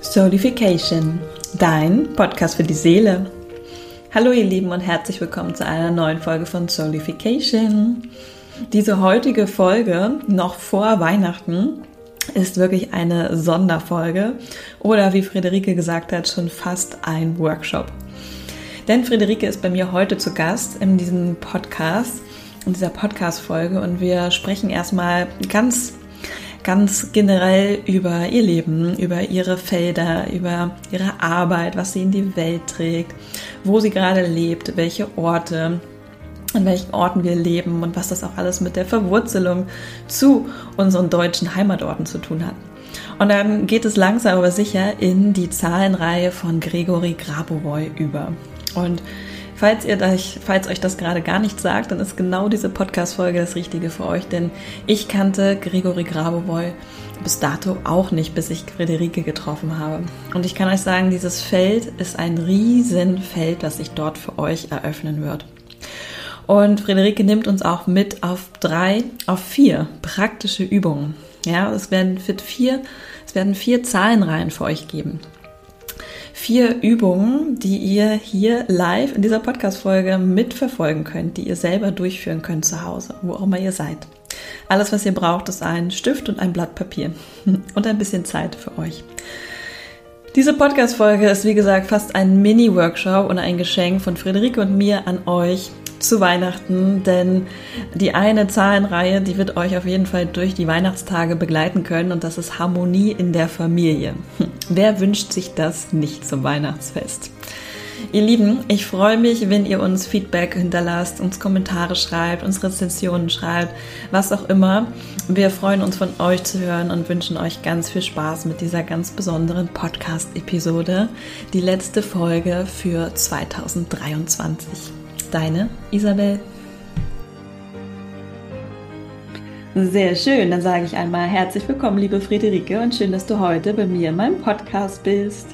Soulification, dein Podcast für die Seele. Hallo ihr Lieben und herzlich willkommen zu einer neuen Folge von Soulification. Diese heutige Folge, noch vor Weihnachten, ist wirklich eine Sonderfolge oder wie Friederike gesagt hat, schon fast ein Workshop. Denn Friederike ist bei mir heute zu Gast in diesem Podcast, in dieser Podcast-Folge und wir sprechen erstmal ganz ganz generell über ihr Leben, über ihre Felder, über ihre Arbeit, was sie in die Welt trägt, wo sie gerade lebt, welche Orte, an welchen Orten wir leben und was das auch alles mit der Verwurzelung zu unseren deutschen Heimatorten zu tun hat. Und dann geht es langsam aber sicher in die Zahlenreihe von Gregory Grabovoi über. Und Falls, ihr euch, falls euch das gerade gar nicht sagt, dann ist genau diese Podcast-Folge das Richtige für euch, denn ich kannte Gregory Grabovoi bis dato auch nicht, bis ich Friederike getroffen habe. Und ich kann euch sagen, dieses Feld ist ein Riesenfeld, das sich dort für euch eröffnen wird. Und Friederike nimmt uns auch mit auf drei, auf vier praktische Übungen. Ja, es werden vier, es werden vier Zahlenreihen für euch geben vier Übungen, die ihr hier live in dieser Podcast-Folge mitverfolgen könnt, die ihr selber durchführen könnt zu Hause, wo auch immer ihr seid. Alles, was ihr braucht, ist ein Stift und ein Blatt Papier und ein bisschen Zeit für euch. Diese Podcast-Folge ist wie gesagt fast ein Mini-Workshop und ein Geschenk von Friederike und mir an euch zu Weihnachten, denn die eine Zahlenreihe, die wird euch auf jeden Fall durch die Weihnachtstage begleiten können und das ist Harmonie in der Familie. Wer wünscht sich das nicht zum Weihnachtsfest? Ihr Lieben, ich freue mich, wenn ihr uns Feedback hinterlasst, uns Kommentare schreibt, uns Rezensionen schreibt, was auch immer. Wir freuen uns von euch zu hören und wünschen euch ganz viel Spaß mit dieser ganz besonderen Podcast-Episode, die letzte Folge für 2023. Deine Isabel. Sehr schön, dann sage ich einmal herzlich willkommen, liebe Friederike, und schön, dass du heute bei mir in meinem Podcast bist.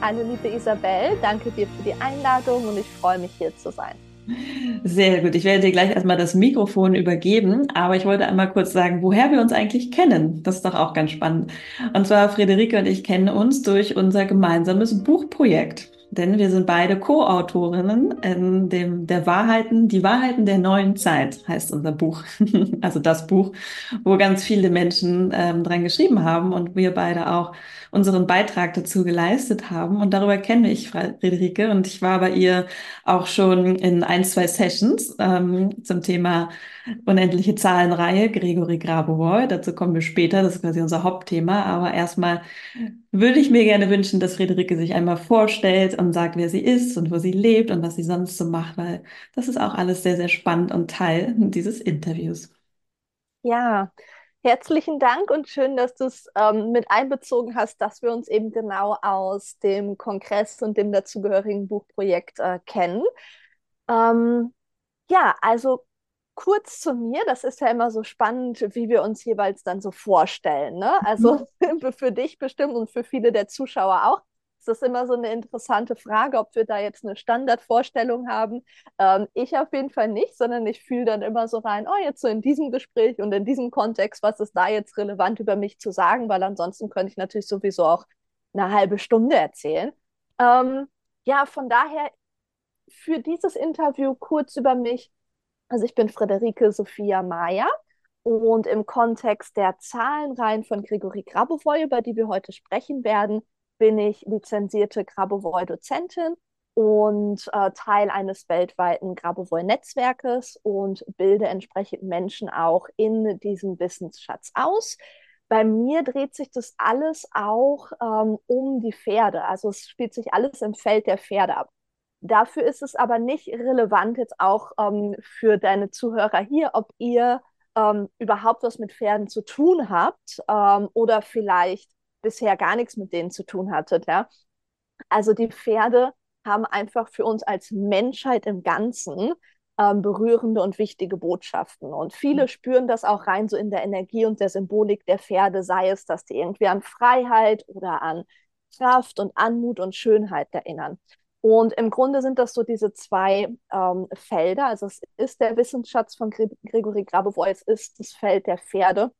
Hallo, liebe Isabel, danke dir für die Einladung und ich freue mich, hier zu sein. Sehr gut. Ich werde dir gleich erstmal das Mikrofon übergeben, aber ich wollte einmal kurz sagen, woher wir uns eigentlich kennen. Das ist doch auch ganz spannend. Und zwar Friederike und ich kennen uns durch unser gemeinsames Buchprojekt denn wir sind beide Co-Autorinnen in dem der Wahrheiten, die Wahrheiten der neuen Zeit heißt unser Buch, also das Buch, wo ganz viele Menschen ähm, dran geschrieben haben und wir beide auch unseren Beitrag dazu geleistet haben. Und darüber kenne ich Friederike und ich war bei ihr auch schon in ein, zwei Sessions ähm, zum Thema unendliche Zahlenreihe, Gregory Grabovoi. Dazu kommen wir später, das ist quasi unser Hauptthema. Aber erstmal würde ich mir gerne wünschen, dass Friederike sich einmal vorstellt und sagt, wer sie ist und wo sie lebt und was sie sonst so macht, weil das ist auch alles sehr, sehr spannend und Teil dieses Interviews. Ja, Herzlichen Dank und schön, dass du es ähm, mit einbezogen hast, dass wir uns eben genau aus dem Kongress und dem dazugehörigen Buchprojekt äh, kennen. Ähm, ja, also kurz zu mir, das ist ja immer so spannend, wie wir uns jeweils dann so vorstellen. Ne? Also mhm. für dich bestimmt und für viele der Zuschauer auch ist das immer so eine interessante Frage, ob wir da jetzt eine Standardvorstellung haben. Ähm, ich auf jeden Fall nicht, sondern ich fühle dann immer so rein, oh, jetzt so in diesem Gespräch und in diesem Kontext, was ist da jetzt relevant über mich zu sagen, weil ansonsten könnte ich natürlich sowieso auch eine halbe Stunde erzählen. Ähm, ja, von daher für dieses Interview kurz über mich. Also ich bin Friederike Sophia Mayer und im Kontext der Zahlenreihen von Grigori Grabovoi, über die wir heute sprechen werden, bin ich lizenzierte Grabovoi-Dozentin und äh, Teil eines weltweiten Grabovoi-Netzwerkes und bilde entsprechend Menschen auch in diesem Wissensschatz aus. Bei mir dreht sich das alles auch ähm, um die Pferde. Also es spielt sich alles im Feld der Pferde ab. Dafür ist es aber nicht relevant jetzt auch ähm, für deine Zuhörer hier, ob ihr ähm, überhaupt was mit Pferden zu tun habt ähm, oder vielleicht bisher gar nichts mit denen zu tun hattet. Ja? Also die Pferde haben einfach für uns als Menschheit im Ganzen ähm, berührende und wichtige Botschaften. Und viele mhm. spüren das auch rein so in der Energie und der Symbolik der Pferde, sei es, dass die irgendwie an Freiheit oder an Kraft und Anmut und Schönheit erinnern. Und im Grunde sind das so diese zwei ähm, Felder. Also es ist der Wissensschatz von Gregory Grabovoi, es ist das Feld der Pferde.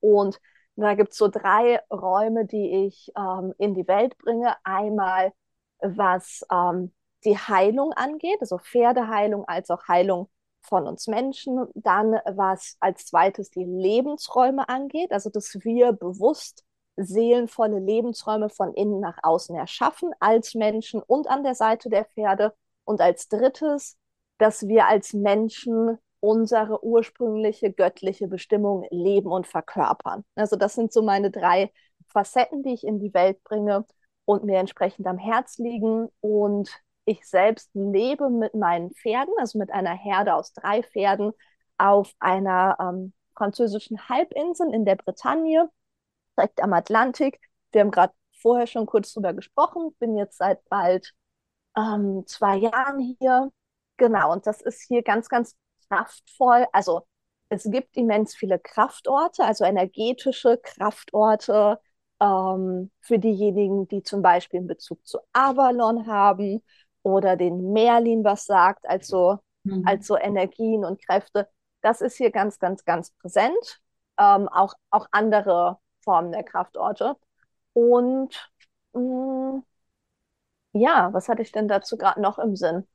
Und Da gibt es so drei Räume, die ich ähm, in die Welt bringe. Einmal, was ähm, die Heilung angeht, also Pferdeheilung als auch Heilung von uns Menschen. Dann, was als zweites die Lebensräume angeht, also dass wir bewusst seelenvolle Lebensräume von innen nach außen erschaffen als Menschen und an der Seite der Pferde. Und als drittes, dass wir als Menschen unsere ursprüngliche göttliche Bestimmung leben und verkörpern. Also das sind so meine drei Facetten, die ich in die Welt bringe und mir entsprechend am Herz liegen. Und ich selbst lebe mit meinen Pferden, also mit einer Herde aus drei Pferden auf einer ähm, französischen Halbinsel in der Bretagne, direkt am Atlantik. Wir haben gerade vorher schon kurz drüber gesprochen, bin jetzt seit bald ähm, zwei Jahren hier. Genau, und das ist hier ganz, ganz kraftvoll. Also es gibt immens viele Kraftorte, also energetische Kraftorte ähm, für diejenigen, die zum Beispiel einen Bezug zu Avalon haben oder den Merlin was sagt, also, mhm. also Energien und Kräfte. Das ist hier ganz, ganz, ganz präsent. Ähm, auch, auch andere Formen der Kraftorte. Und mh, mm, ja, was hatte ich denn dazu gerade noch im Sinn?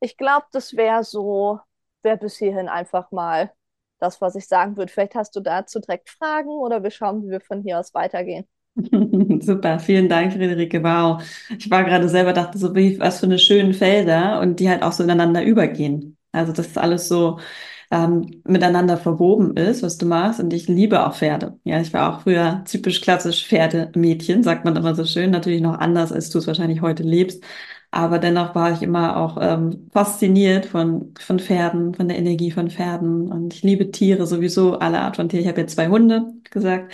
Ich glaube, das wäre so, wäre bis hierhin einfach mal das, was ich sagen würde. Vielleicht hast du dazu direkt Fragen oder wir schauen, wie wir von hier aus weitergehen. Super, vielen Dank, Friederike. Wow. Ich war gerade selber, dachte so, wie, was für eine schönen Felder und die halt auch so ineinander übergehen. Also, das ist alles so ähm, miteinander verwoben ist, was du machst. Und ich liebe auch Pferde. Ja, ich war auch früher typisch klassisch Pferdemädchen, sagt man immer so schön. Natürlich noch anders, als du es wahrscheinlich heute lebst. Aber dennoch war ich immer auch ähm, fasziniert von, von Pferden, von der Energie von Pferden. Und ich liebe Tiere sowieso, alle Art von Tieren. Ich habe jetzt zwei Hunde gesagt.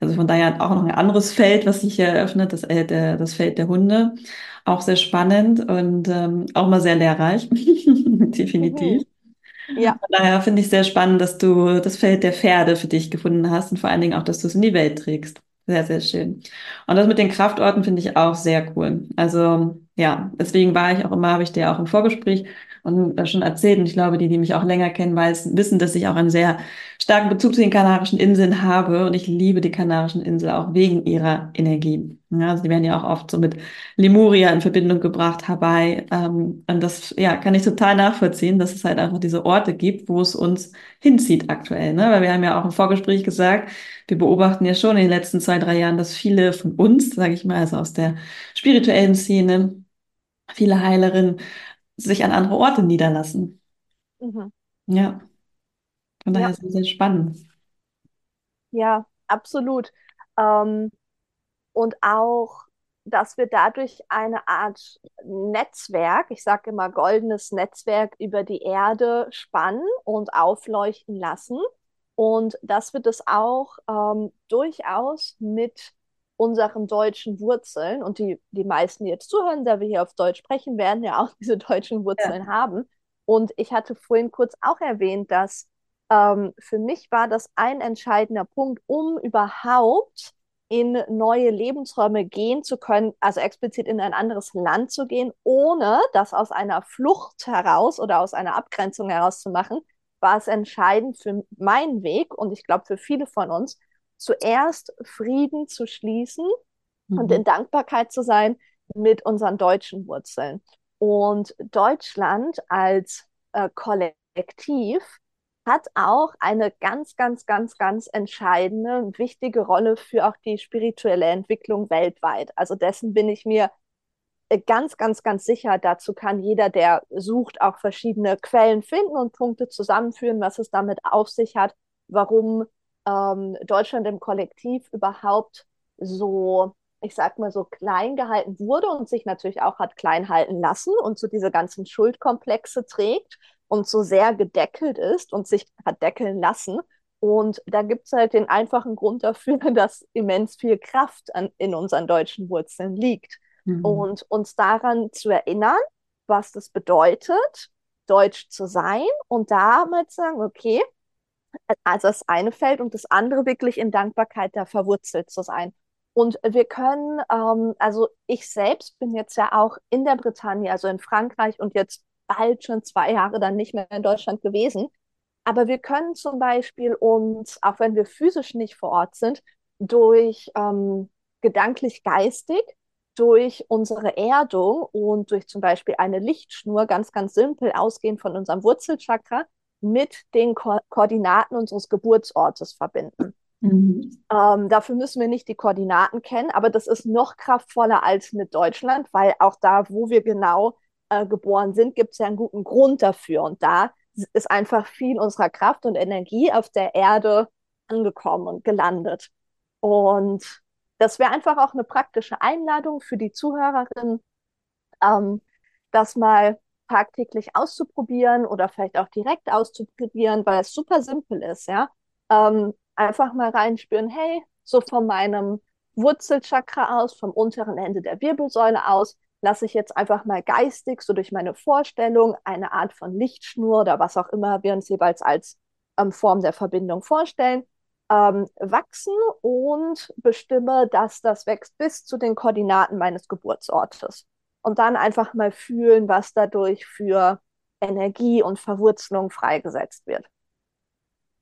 Also von daher auch noch ein anderes Feld, was sich hier eröffnet, das, äh, der, das Feld der Hunde. Auch sehr spannend und ähm, auch mal sehr lehrreich. Definitiv. Mhm. Ja. Von daher finde ich sehr spannend, dass du das Feld der Pferde für dich gefunden hast und vor allen Dingen auch, dass du es in die Welt trägst. Sehr, sehr schön. Und das mit den Kraftorten finde ich auch sehr cool. Also ja, deswegen war ich auch immer, habe ich dir auch im Vorgespräch und schon erzählt. Und ich glaube, die, die mich auch länger kennen, weiß, wissen, dass ich auch einen sehr starken Bezug zu den Kanarischen Inseln habe. Und ich liebe die Kanarischen Inseln auch wegen ihrer Energie. Ja, also die werden ja auch oft so mit Lemuria in Verbindung gebracht, Hawaii. Ähm, und das ja, kann ich total nachvollziehen, dass es halt einfach diese Orte gibt, wo es uns hinzieht aktuell. Ne? Weil wir haben ja auch im Vorgespräch gesagt, wir beobachten ja schon in den letzten zwei, drei Jahren, dass viele von uns, sage ich mal, also aus der spirituellen Szene, viele Heilerinnen sich an andere Orte niederlassen. Mhm. Ja, von daher ja. ist es sehr spannend. Ja, absolut. Ähm, und auch, dass wir dadurch eine Art Netzwerk, ich sage immer goldenes Netzwerk über die Erde spannen und aufleuchten lassen. Und dass wir das auch ähm, durchaus mit unseren deutschen Wurzeln und die, die meisten, die jetzt zuhören, da wir hier auf Deutsch sprechen, werden ja auch diese deutschen Wurzeln ja. haben. Und ich hatte vorhin kurz auch erwähnt, dass ähm, für mich war das ein entscheidender Punkt, um überhaupt in neue Lebensräume gehen zu können, also explizit in ein anderes Land zu gehen, ohne das aus einer Flucht heraus oder aus einer Abgrenzung heraus zu machen, war es entscheidend für meinen Weg und ich glaube für viele von uns, zuerst Frieden zu schließen mhm. und in Dankbarkeit zu sein mit unseren deutschen Wurzeln. Und Deutschland als äh, Kollektiv hat auch eine ganz, ganz, ganz, ganz entscheidende, wichtige Rolle für auch die spirituelle Entwicklung weltweit. Also dessen bin ich mir äh, ganz, ganz, ganz sicher. Dazu kann jeder, der sucht, auch verschiedene Quellen finden und Punkte zusammenführen, was es damit auf sich hat, warum ähm, Deutschland im Kollektiv überhaupt so, ich sag mal so klein gehalten wurde und sich natürlich auch hat klein halten lassen und so diese ganzen Schuldkomplexe trägt und so sehr gedeckelt ist und sich hat deckeln lassen. Und da gibt es halt den einfachen Grund dafür, dass immens viel Kraft an, in unseren deutschen Wurzeln liegt. Mhm. Und uns daran zu erinnern, was das bedeutet, deutsch zu sein und damit sagen, okay, also das eine Feld und das andere wirklich in Dankbarkeit da verwurzelt zu sein. Und wir können, ähm, also ich selbst bin jetzt ja auch in der Bretagne, also in Frankreich und jetzt bald schon zwei Jahre dann nicht mehr in Deutschland gewesen. aber wir können zum Beispiel uns, auch wenn wir physisch nicht vor Ort sind, durch ähm, gedanklich-geistig, durch unsere Erdung und durch zum Beispiel eine Lichtschnur ganz, ganz simpel ausgehend von unserem Wurzelchakra mit den Ko Koordinaten unseres Geburtsortes verbinden. Mhm. Ähm, dafür müssen wir nicht die Koordinaten kennen, aber das ist noch kraftvoller als mit Deutschland, weil auch da, wo wir genau äh, geboren sind, gibt es ja einen guten Grund dafür. Und da ist einfach viel unserer Kraft und Energie auf der Erde angekommen und gelandet. Und das wäre einfach auch eine praktische Einladung für die Zuhörerin, ähm, das mal tagtäglich auszuprobieren oder vielleicht auch direkt auszuprobieren, weil es super simpel ist, ja. Ähm, einfach mal reinspüren, hey, so von meinem Wurzelchakra aus, vom unteren Ende der Wirbelsäule aus, lasse ich jetzt einfach mal geistig, so durch meine Vorstellung, eine Art von Lichtschnur oder was auch immer wir uns jeweils als ähm, Form der Verbindung vorstellen, ähm, wachsen und bestimme, dass das wächst bis zu den Koordinaten meines Geburtsortes. Und dann einfach mal fühlen, was dadurch für Energie und Verwurzelung freigesetzt wird.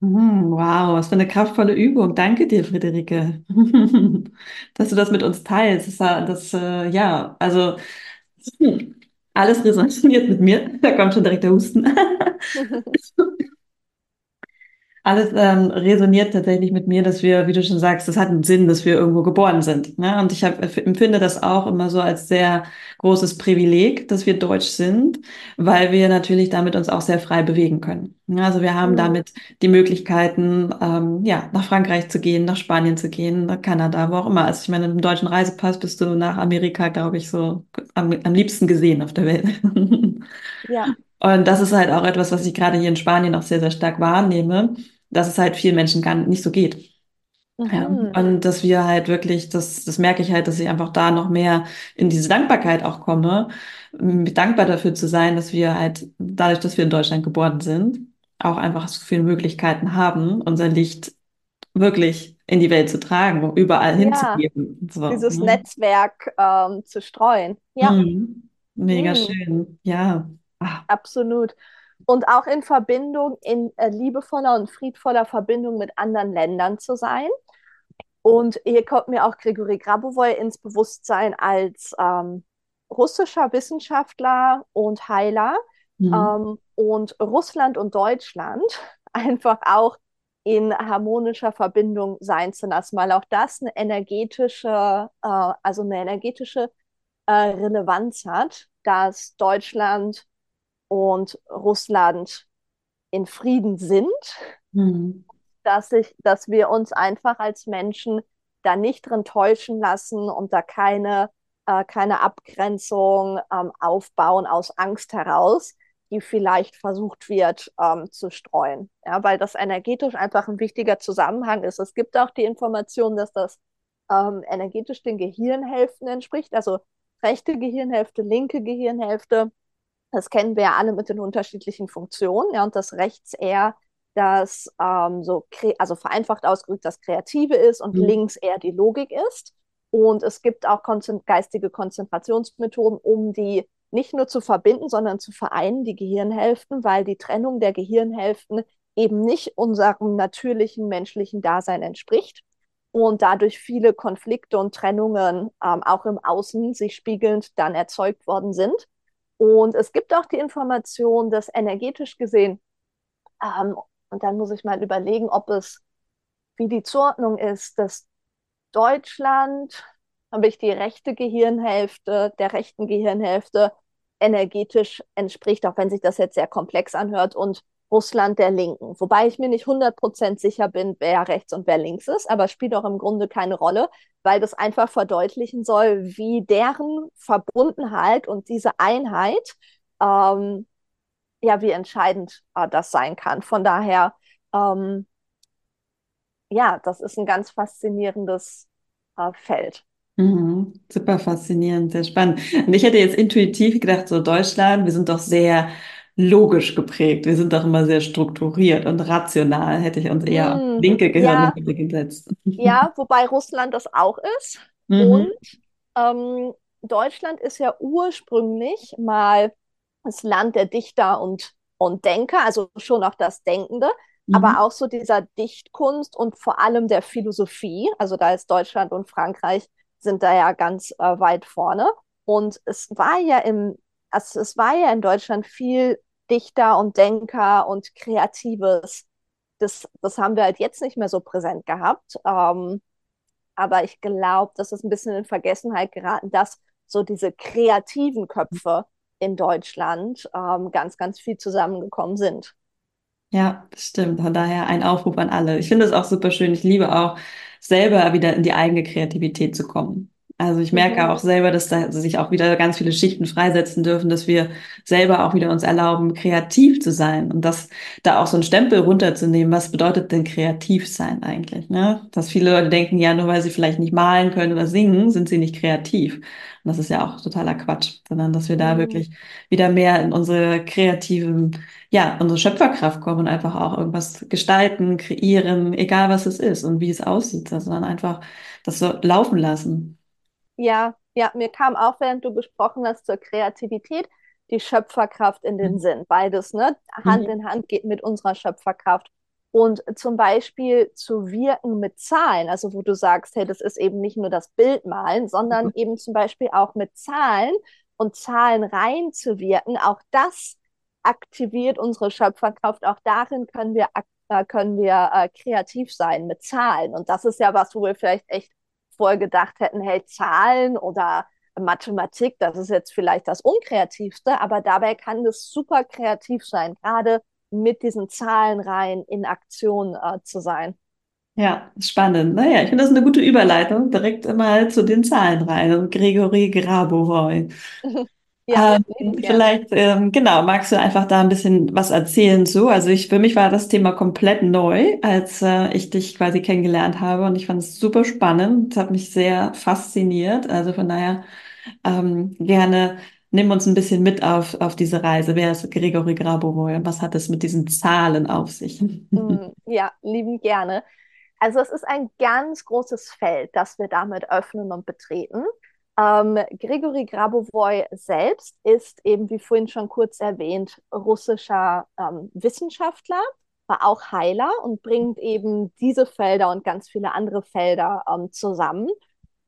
Hm, wow, was für eine kraftvolle Übung. Danke dir, Friederike, dass du das mit uns teilst. Das, das äh, ja, also alles resoniert mit mir. Da kommt schon direkt der Husten. alles ähm, resoniert tatsächlich mit mir, dass wir, wie du schon sagst, das hat einen Sinn, dass wir irgendwo geboren sind. Ne? Und ich hab, empfinde das auch immer so als sehr großes Privileg, dass wir deutsch sind, weil wir natürlich damit uns auch sehr frei bewegen können. Also wir haben mhm. damit die Möglichkeiten, ähm, ja, nach Frankreich zu gehen, nach Spanien zu gehen, nach Kanada, wo auch immer. Also ich meine, mit dem deutschen Reisepass bist du nach Amerika, glaube ich, so am, am liebsten gesehen auf der Welt. Ja. Und das ist halt auch etwas, was ich gerade hier in Spanien auch sehr, sehr stark wahrnehme dass es halt vielen Menschen gar nicht so geht. Mhm. Ja, und dass wir halt wirklich, das, das merke ich halt, dass ich einfach da noch mehr in diese Dankbarkeit auch komme, dankbar dafür zu sein, dass wir halt, dadurch, dass wir in Deutschland geboren sind, auch einfach so viele Möglichkeiten haben, unser Licht wirklich in die Welt zu tragen, überall ja, hinzugeben. So, dieses ne? Netzwerk ähm, zu streuen. Ja. Mhm. Mega mhm. schön. Ja. Ach. Absolut und auch in Verbindung, in äh, liebevoller und friedvoller Verbindung mit anderen Ländern zu sein. Und hier kommt mir auch Grigori Grabovoi ins Bewusstsein als ähm, russischer Wissenschaftler und Heiler mhm. ähm, und Russland und Deutschland einfach auch in harmonischer Verbindung sein zu lassen, weil auch das eine energetische, äh, also eine energetische äh, Relevanz hat, dass Deutschland und Russland in Frieden sind, mhm. dass, ich, dass wir uns einfach als Menschen da nicht drin täuschen lassen und da keine, äh, keine Abgrenzung ähm, aufbauen aus Angst heraus, die vielleicht versucht wird ähm, zu streuen. Ja, weil das energetisch einfach ein wichtiger Zusammenhang ist. Es gibt auch die Information, dass das ähm, energetisch den Gehirnhälften entspricht, also rechte Gehirnhälfte, linke Gehirnhälfte das kennen wir ja alle mit den unterschiedlichen Funktionen. Ja, und das rechts eher das ähm, so, also vereinfacht ausgedrückt, das Kreative ist und mhm. links eher die Logik ist. Und es gibt auch konzent geistige Konzentrationsmethoden, um die nicht nur zu verbinden, sondern zu vereinen, die Gehirnhälften, weil die Trennung der Gehirnhälften eben nicht unserem natürlichen menschlichen Dasein entspricht und dadurch viele Konflikte und Trennungen ähm, auch im Außen sich spiegelnd dann erzeugt worden sind. Und es gibt auch die Information, dass energetisch gesehen, ähm, und dann muss ich mal überlegen, ob es, wie die Zuordnung ist, dass Deutschland, habe ich die rechte Gehirnhälfte, der rechten Gehirnhälfte energetisch entspricht, auch wenn sich das jetzt sehr komplex anhört und Russland der Linken. Wobei ich mir nicht 100% sicher bin, wer rechts und wer links ist, aber spielt auch im Grunde keine Rolle, weil das einfach verdeutlichen soll, wie deren Verbundenheit und diese Einheit, ähm, ja, wie entscheidend äh, das sein kann. Von daher, ähm, ja, das ist ein ganz faszinierendes äh, Feld. Mhm, super faszinierend, sehr spannend. Und ich hätte jetzt intuitiv gedacht, so Deutschland, wir sind doch sehr logisch geprägt. Wir sind doch immer sehr strukturiert und rational. Hätte ich uns eher auf linke Gehirnhälfte ja, gesetzt. Ja, wobei Russland das auch ist. Mhm. Und ähm, Deutschland ist ja ursprünglich mal das Land der Dichter und und Denker, also schon auch das Denkende, mhm. aber auch so dieser Dichtkunst und vor allem der Philosophie. Also da ist Deutschland und Frankreich sind da ja ganz äh, weit vorne. Und es war ja im, also es war ja in Deutschland viel Dichter und Denker und Kreatives. Das, das haben wir halt jetzt nicht mehr so präsent gehabt. Ähm, aber ich glaube, das ist ein bisschen in Vergessenheit geraten, dass so diese kreativen Köpfe in Deutschland ähm, ganz, ganz viel zusammengekommen sind. Ja, stimmt. Von daher ein Aufruf an alle. Ich finde es auch super schön. Ich liebe auch selber wieder in die eigene Kreativität zu kommen. Also ich merke mhm. auch selber, dass da sich auch wieder ganz viele Schichten freisetzen dürfen, dass wir selber auch wieder uns erlauben, kreativ zu sein und das da auch so einen Stempel runterzunehmen. Was bedeutet denn kreativ sein eigentlich? Ne? Dass viele Leute denken, ja, nur weil sie vielleicht nicht malen können oder singen, sind sie nicht kreativ. Und das ist ja auch totaler Quatsch, sondern dass wir da mhm. wirklich wieder mehr in unsere kreativen, ja, unsere Schöpferkraft kommen und einfach auch irgendwas gestalten, kreieren, egal was es ist und wie es aussieht, sondern einfach das so laufen lassen. Ja, ja, mir kam auch, während du gesprochen hast, zur Kreativität die Schöpferkraft in den mhm. Sinn. Beides, ne? Hand mhm. in Hand geht mit unserer Schöpferkraft. Und zum Beispiel zu wirken mit Zahlen, also wo du sagst, hey, das ist eben nicht nur das Bildmalen, sondern mhm. eben zum Beispiel auch mit Zahlen und Zahlen reinzuwirken, auch das aktiviert unsere Schöpferkraft. Auch darin können wir, äh, können wir äh, kreativ sein mit Zahlen. Und das ist ja was, wo wir vielleicht echt vorher gedacht hätten, hey, Zahlen oder Mathematik, das ist jetzt vielleicht das Unkreativste, aber dabei kann das super kreativ sein, gerade mit diesen Zahlenreihen in Aktion äh, zu sein. Ja, spannend. Naja, ich finde das eine gute Überleitung direkt mal zu den Zahlenreihen. Gregory Grabovoy. Ja, ähm, vielleicht, ähm, genau, magst du einfach da ein bisschen was erzählen zu? Also ich, für mich war das Thema komplett neu, als äh, ich dich quasi kennengelernt habe und ich fand es super spannend. Es hat mich sehr fasziniert. Also von daher ähm, gerne nimm uns ein bisschen mit auf, auf diese Reise. Wer ist Gregory Grabovoy und was hat es mit diesen Zahlen auf sich? Mm, ja, lieben gerne. Also es ist ein ganz großes Feld, das wir damit öffnen und betreten. Ähm, Grigori Grabovoi selbst ist eben, wie vorhin schon kurz erwähnt, russischer ähm, Wissenschaftler, war auch Heiler und bringt eben diese Felder und ganz viele andere Felder ähm, zusammen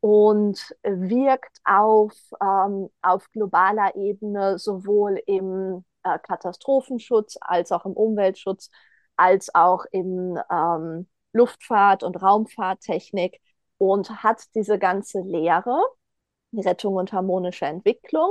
und wirkt auf, ähm, auf globaler Ebene sowohl im äh, Katastrophenschutz als auch im Umweltschutz, als auch im ähm, Luftfahrt- und Raumfahrttechnik und hat diese ganze Lehre Rettung und harmonische Entwicklung,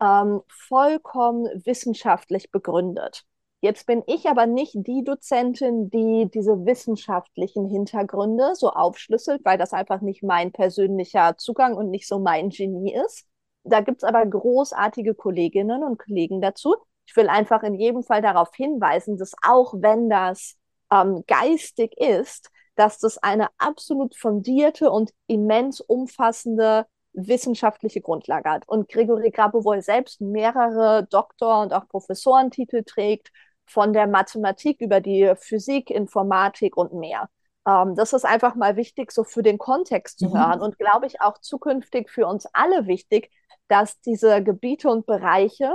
ähm, vollkommen wissenschaftlich begründet. Jetzt bin ich aber nicht die Dozentin, die diese wissenschaftlichen Hintergründe so aufschlüsselt, weil das einfach nicht mein persönlicher Zugang und nicht so mein Genie ist. Da gibt es aber großartige Kolleginnen und Kollegen dazu. Ich will einfach in jedem Fall darauf hinweisen, dass auch wenn das ähm, geistig ist, dass das eine absolut fundierte und immens umfassende wissenschaftliche Grundlage hat. Und Gregory Grabovoi selbst mehrere Doktor- und auch Professorentitel trägt, von der Mathematik über die Physik, Informatik und mehr. Ähm, das ist einfach mal wichtig, so für den Kontext zu mhm. hören und glaube ich auch zukünftig für uns alle wichtig, dass diese Gebiete und Bereiche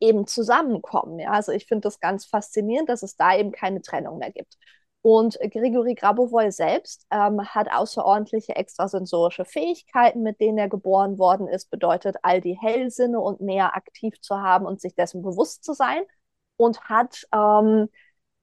eben zusammenkommen. Ja? Also ich finde das ganz faszinierend, dass es da eben keine Trennung mehr gibt. Und Grigori Grabovoi selbst ähm, hat außerordentliche extrasensorische Fähigkeiten, mit denen er geboren worden ist, bedeutet all die Hellsinne und mehr aktiv zu haben und sich dessen bewusst zu sein und hat ähm,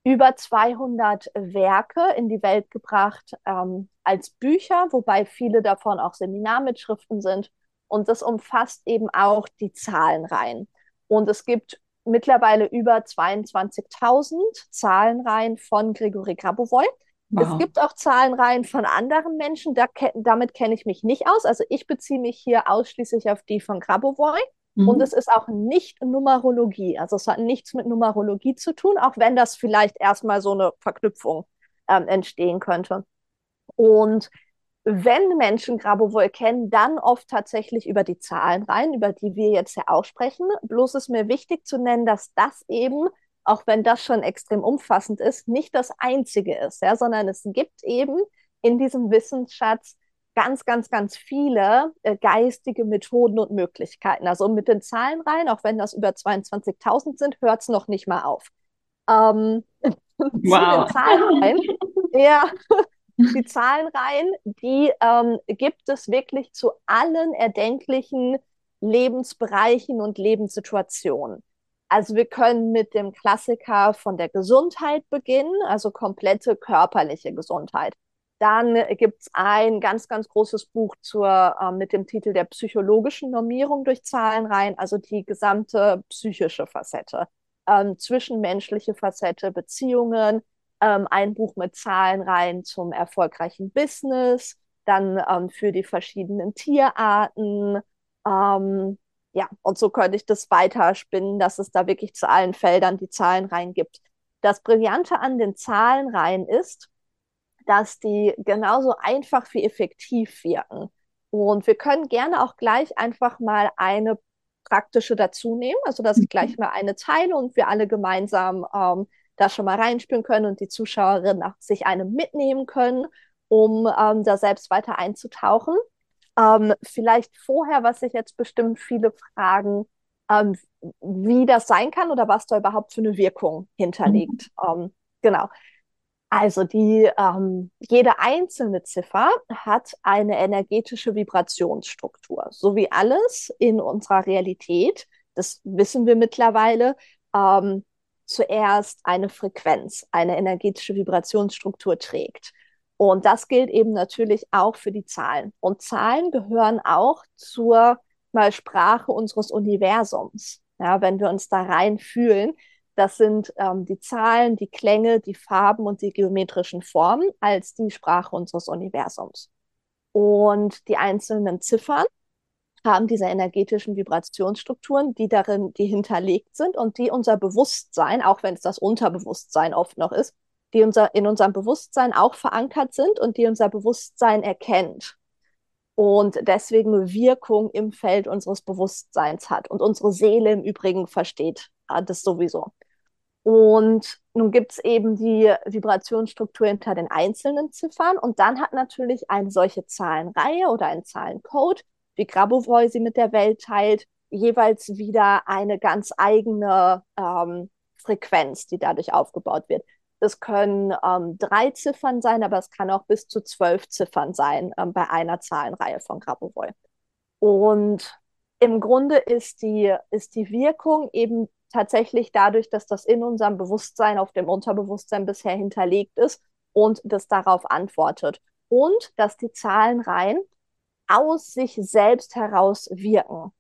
über 200 Werke in die Welt gebracht ähm, als Bücher, wobei viele davon auch Seminarmitschriften sind. Und das umfasst eben auch die Zahlenreihen. Und es gibt mittlerweile über 22.000 Zahlenreihen von Grigori Grabovoi. Wow. Es gibt auch Zahlenreihen von anderen Menschen, da, damit kenne ich mich nicht aus. Also ich beziehe mich hier ausschließlich auf die von Grabovoi. Mhm. Und es ist auch nicht Numerologie. Also es hat nichts mit Numerologie zu tun, auch wenn das vielleicht erstmal so eine Verknüpfung ähm, entstehen könnte. Und wenn Menschen Grabovoi kennen, dann oft tatsächlich über die Zahlen rein, über die wir jetzt ja auch sprechen. Bloß ist mir wichtig zu nennen, dass das eben, auch wenn das schon extrem umfassend ist, nicht das Einzige ist, ja, sondern es gibt eben in diesem Wissensschatz ganz, ganz, ganz viele äh, geistige Methoden und Möglichkeiten. Also mit den Zahlen rein, auch wenn das über 22.000 sind, hört es noch nicht mal auf. Ähm, wow. Zahlen rein, ja, die Zahlenreihen, die ähm, gibt es wirklich zu allen erdenklichen Lebensbereichen und Lebenssituationen. Also wir können mit dem Klassiker von der Gesundheit beginnen, also komplette körperliche Gesundheit. Dann gibt es ein ganz, ganz großes Buch zur, äh, mit dem Titel der psychologischen Normierung durch Zahlenreihen, also die gesamte psychische Facette, ähm, zwischenmenschliche Facette, Beziehungen, ähm, ein Buch mit Zahlenreihen zum erfolgreichen Business, dann ähm, für die verschiedenen Tierarten. Ähm, ja, und so könnte ich das weiterspinnen, dass es da wirklich zu allen Feldern die Zahlenreihen gibt. Das Brillante an den Zahlenreihen ist, dass die genauso einfach wie effektiv wirken. Und wir können gerne auch gleich einfach mal eine praktische dazu nehmen, also dass ich gleich mhm. mal eine teile und wir alle gemeinsam ähm, da schon mal reinspielen können und die Zuschauerinnen auch sich eine mitnehmen können, um ähm, da selbst weiter einzutauchen. Ähm, vielleicht vorher, was sich jetzt bestimmt viele fragen, ähm, wie das sein kann oder was da überhaupt für eine Wirkung hinterliegt. Mhm. genau. Also die, ähm, jede einzelne Ziffer hat eine energetische Vibrationsstruktur, so wie alles in unserer Realität. Das wissen wir mittlerweile. Zuerst eine Frequenz, eine energetische Vibrationsstruktur trägt. Und das gilt eben natürlich auch für die Zahlen. Und Zahlen gehören auch zur mal Sprache unseres Universums. Ja, wenn wir uns da rein fühlen, das sind ähm, die Zahlen, die Klänge, die Farben und die geometrischen Formen als die Sprache unseres Universums. Und die einzelnen Ziffern haben diese energetischen Vibrationsstrukturen, die darin, die hinterlegt sind und die unser Bewusstsein, auch wenn es das Unterbewusstsein oft noch ist, die unser, in unserem Bewusstsein auch verankert sind und die unser Bewusstsein erkennt und deswegen Wirkung im Feld unseres Bewusstseins hat und unsere Seele im Übrigen versteht äh, das sowieso. Und nun gibt es eben die Vibrationsstruktur hinter den einzelnen Ziffern und dann hat natürlich eine solche Zahlenreihe oder ein Zahlencode wie Grabovoi sie mit der Welt teilt, jeweils wieder eine ganz eigene ähm, Frequenz, die dadurch aufgebaut wird. Das können ähm, drei Ziffern sein, aber es kann auch bis zu zwölf Ziffern sein ähm, bei einer Zahlenreihe von Grabovoi. Und im Grunde ist die, ist die Wirkung eben tatsächlich dadurch, dass das in unserem Bewusstsein auf dem Unterbewusstsein bisher hinterlegt ist und das darauf antwortet. Und dass die Zahlenreihen aus sich selbst heraus wirken.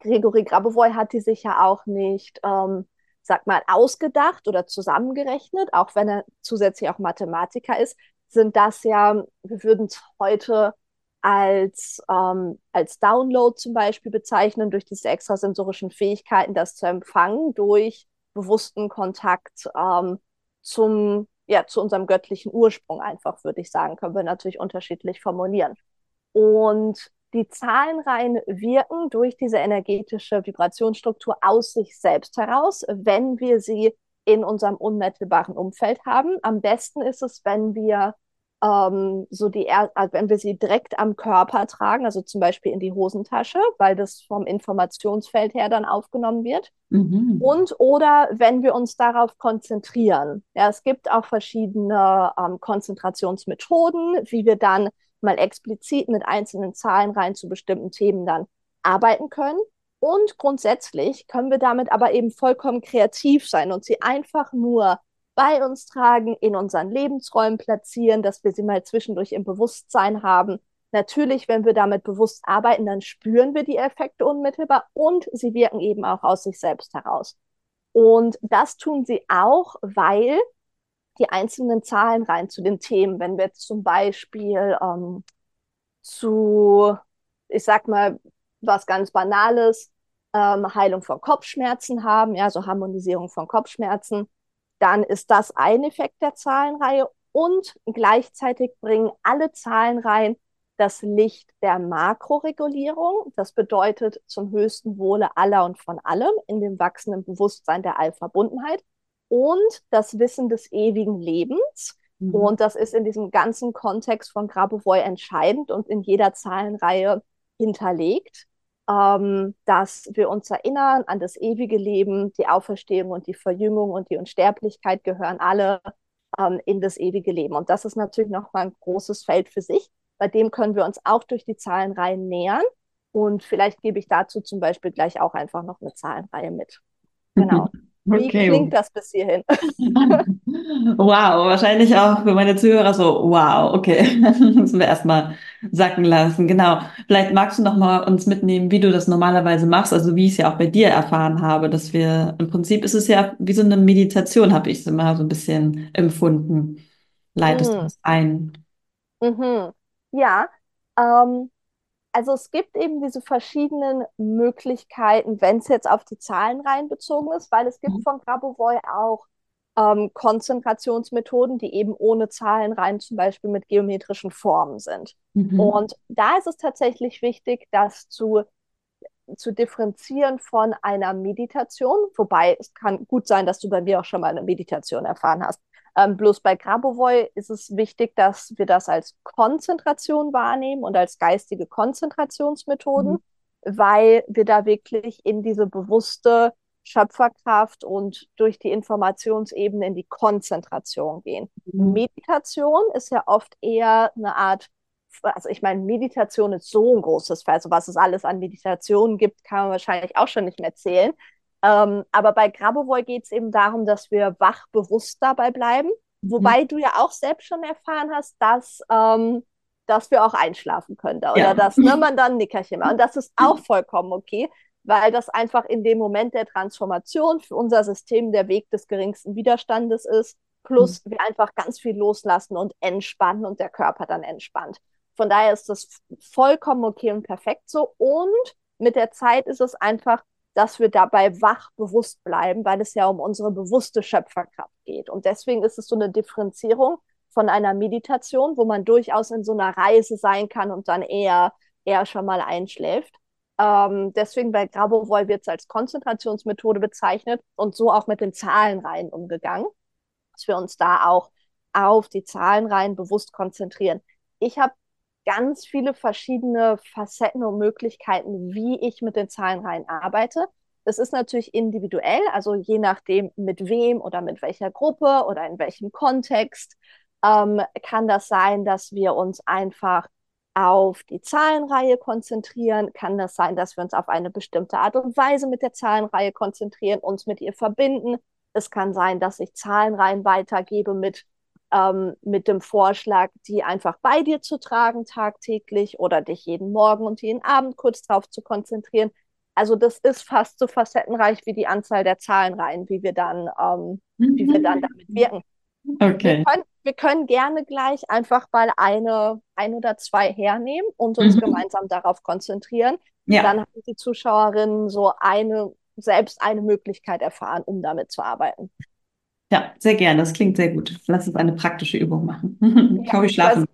Gregory Grabovoi hat die sich ja auch nicht, ähm, sag mal, ausgedacht oder zusammengerechnet, auch wenn er zusätzlich auch Mathematiker ist, sind das ja, wir würden es heute als, ähm, als Download zum Beispiel bezeichnen, durch diese extrasensorischen Fähigkeiten, das zu empfangen, durch bewussten Kontakt ähm, zum, ja, zu unserem göttlichen Ursprung einfach, würde ich sagen, können wir natürlich unterschiedlich formulieren. Und die Zahlenreihen wirken durch diese energetische Vibrationsstruktur aus sich selbst heraus, wenn wir sie in unserem unmittelbaren Umfeld haben. Am besten ist es, wenn wir ähm, so die, also wenn wir sie direkt am Körper tragen, also zum Beispiel in die Hosentasche, weil das vom Informationsfeld her dann aufgenommen wird. Mhm. Und oder wenn wir uns darauf konzentrieren. Ja, es gibt auch verschiedene ähm, Konzentrationsmethoden, wie wir dann mal explizit mit einzelnen Zahlen rein zu bestimmten Themen dann arbeiten können. Und grundsätzlich können wir damit aber eben vollkommen kreativ sein und sie einfach nur bei uns tragen, in unseren Lebensräumen platzieren, dass wir sie mal zwischendurch im Bewusstsein haben. Natürlich, wenn wir damit bewusst arbeiten, dann spüren wir die Effekte unmittelbar und sie wirken eben auch aus sich selbst heraus. Und das tun sie auch, weil die einzelnen Zahlen rein zu den Themen. Wenn wir jetzt zum Beispiel ähm, zu, ich sag mal, was ganz Banales, ähm, Heilung von Kopfschmerzen haben, ja, so Harmonisierung von Kopfschmerzen, dann ist das ein Effekt der Zahlenreihe und gleichzeitig bringen alle Zahlenreihen das Licht der Makroregulierung. Das bedeutet zum höchsten Wohle aller und von allem in dem wachsenden Bewusstsein der Allverbundenheit und das Wissen des ewigen Lebens. Mhm. Und das ist in diesem ganzen Kontext von Grabovoi entscheidend und in jeder Zahlenreihe hinterlegt, ähm, dass wir uns erinnern an das ewige Leben, die Auferstehung und die Verjüngung und die Unsterblichkeit gehören alle ähm, in das ewige Leben. Und das ist natürlich nochmal ein großes Feld für sich. Bei dem können wir uns auch durch die Zahlenreihen nähern. Und vielleicht gebe ich dazu zum Beispiel gleich auch einfach noch eine Zahlenreihe mit. Genau. Wie okay. klingt das bis hierhin? wow, wahrscheinlich auch für meine Zuhörer so, wow, okay. Müssen wir erstmal sacken lassen. Genau. Vielleicht magst du noch mal uns mitnehmen, wie du das normalerweise machst, also wie ich es ja auch bei dir erfahren habe, dass wir, im Prinzip ist es ja wie so eine Meditation, habe ich es immer so ein bisschen empfunden. Leitest du mhm. das ein? Mhm. Ja, ähm, also es gibt eben diese verschiedenen Möglichkeiten, wenn es jetzt auf die Zahlen rein bezogen ist, weil es gibt mhm. von Grabovoi auch ähm, Konzentrationsmethoden, die eben ohne Zahlen rein zum Beispiel mit geometrischen Formen sind. Mhm. Und da ist es tatsächlich wichtig, das zu, zu differenzieren von einer Meditation, wobei es kann gut sein, dass du bei mir auch schon mal eine Meditation erfahren hast. Ähm, bloß bei Grabovoi ist es wichtig, dass wir das als Konzentration wahrnehmen und als geistige Konzentrationsmethoden, mhm. weil wir da wirklich in diese bewusste Schöpferkraft und durch die Informationsebene in die Konzentration gehen. Mhm. Meditation ist ja oft eher eine Art, also ich meine, Meditation ist so ein großes Feld, also was es alles an Meditationen gibt, kann man wahrscheinlich auch schon nicht mehr zählen. Ähm, aber bei Grabovoi geht es eben darum, dass wir wach bewusst dabei bleiben. Wobei mhm. du ja auch selbst schon erfahren hast, dass, ähm, dass wir auch einschlafen können oder ja. dass ne, man dann ein Nickerchen macht. Und das ist auch vollkommen okay, weil das einfach in dem Moment der Transformation für unser System der Weg des geringsten Widerstandes ist. Plus mhm. wir einfach ganz viel loslassen und entspannen und der Körper dann entspannt. Von daher ist das vollkommen okay und perfekt so. Und mit der Zeit ist es einfach dass wir dabei wach bewusst bleiben, weil es ja um unsere bewusste Schöpferkraft geht. Und deswegen ist es so eine Differenzierung von einer Meditation, wo man durchaus in so einer Reise sein kann und dann eher, eher schon mal einschläft. Ähm, deswegen bei Grabovoi wird es als Konzentrationsmethode bezeichnet und so auch mit den Zahlenreihen umgegangen, dass wir uns da auch auf die Zahlenreihen bewusst konzentrieren. Ich habe ganz viele verschiedene Facetten und Möglichkeiten, wie ich mit den Zahlenreihen arbeite. Das ist natürlich individuell, also je nachdem, mit wem oder mit welcher Gruppe oder in welchem Kontext ähm, kann das sein, dass wir uns einfach auf die Zahlenreihe konzentrieren, kann das sein, dass wir uns auf eine bestimmte Art und Weise mit der Zahlenreihe konzentrieren, uns mit ihr verbinden. Es kann sein, dass ich Zahlenreihen weitergebe mit ähm, mit dem Vorschlag, die einfach bei dir zu tragen tagtäglich oder dich jeden Morgen und jeden Abend kurz drauf zu konzentrieren. Also das ist fast so facettenreich wie die Anzahl der Zahlenreihen, wie wir dann, ähm, wie wir dann damit wirken. Okay. Wir können, wir können gerne gleich einfach mal eine, ein oder zwei hernehmen und uns mhm. gemeinsam darauf konzentrieren. Ja. Dann haben die Zuschauerinnen so eine, selbst eine Möglichkeit erfahren, um damit zu arbeiten. Ja, sehr gerne. Das klingt sehr gut. Lass uns eine praktische Übung machen. ich hoffe, ich schlafe.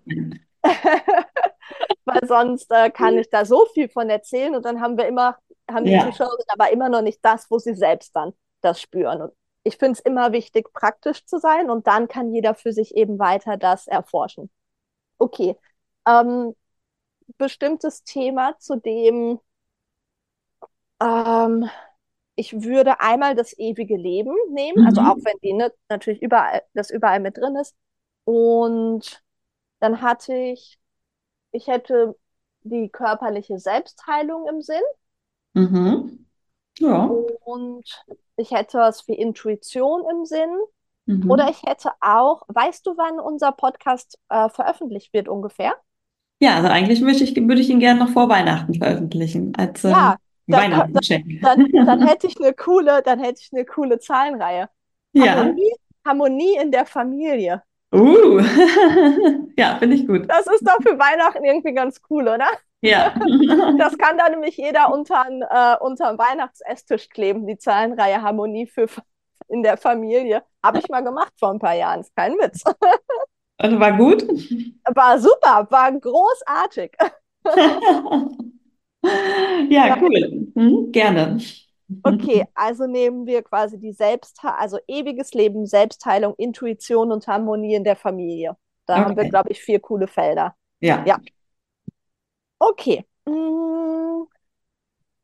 Weil sonst äh, kann ich da so viel von erzählen und dann haben wir immer, haben die ja. Zuschauer aber immer noch nicht das, wo sie selbst dann das spüren. Und ich finde es immer wichtig, praktisch zu sein und dann kann jeder für sich eben weiter das erforschen. Okay. Ähm, bestimmtes Thema, zu dem ähm, ich würde einmal das ewige Leben nehmen, also mhm. also auch wenn die ne, natürlich überall, das überall mit drin ist. Und dann hatte ich, ich hätte die körperliche Selbstheilung im Sinn. Mhm. Ja. Und ich hätte was wie Intuition im Sinn. Mhm. Oder ich hätte auch, weißt du, wann unser Podcast äh, veröffentlicht wird ungefähr? Ja, also eigentlich möchte ich, würde ich ihn gerne noch vor Weihnachten veröffentlichen. Als, ähm, ja, dann, dann, dann, dann, hätte ich eine coole, dann hätte ich eine coole Zahlenreihe. Ja. Harmonie, Harmonie in der Familie. Uh, ja, finde ich gut. Das ist doch für Weihnachten irgendwie ganz cool, oder? Ja. das kann da nämlich jeder unter äh, unterm Weihnachtsesstisch kleben, die Zahlenreihe Harmonie für in der Familie. Habe ich mal gemacht vor ein paar Jahren, ist kein Witz. Und war gut? War super, war großartig. ja, cool. Hm, gerne. Okay, also nehmen wir quasi die Selbst, also ewiges Leben, Selbstheilung, Intuition und Harmonie in der Familie. Da okay. haben wir, glaube ich, vier coole Felder. Ja. Ja. Okay. Mm.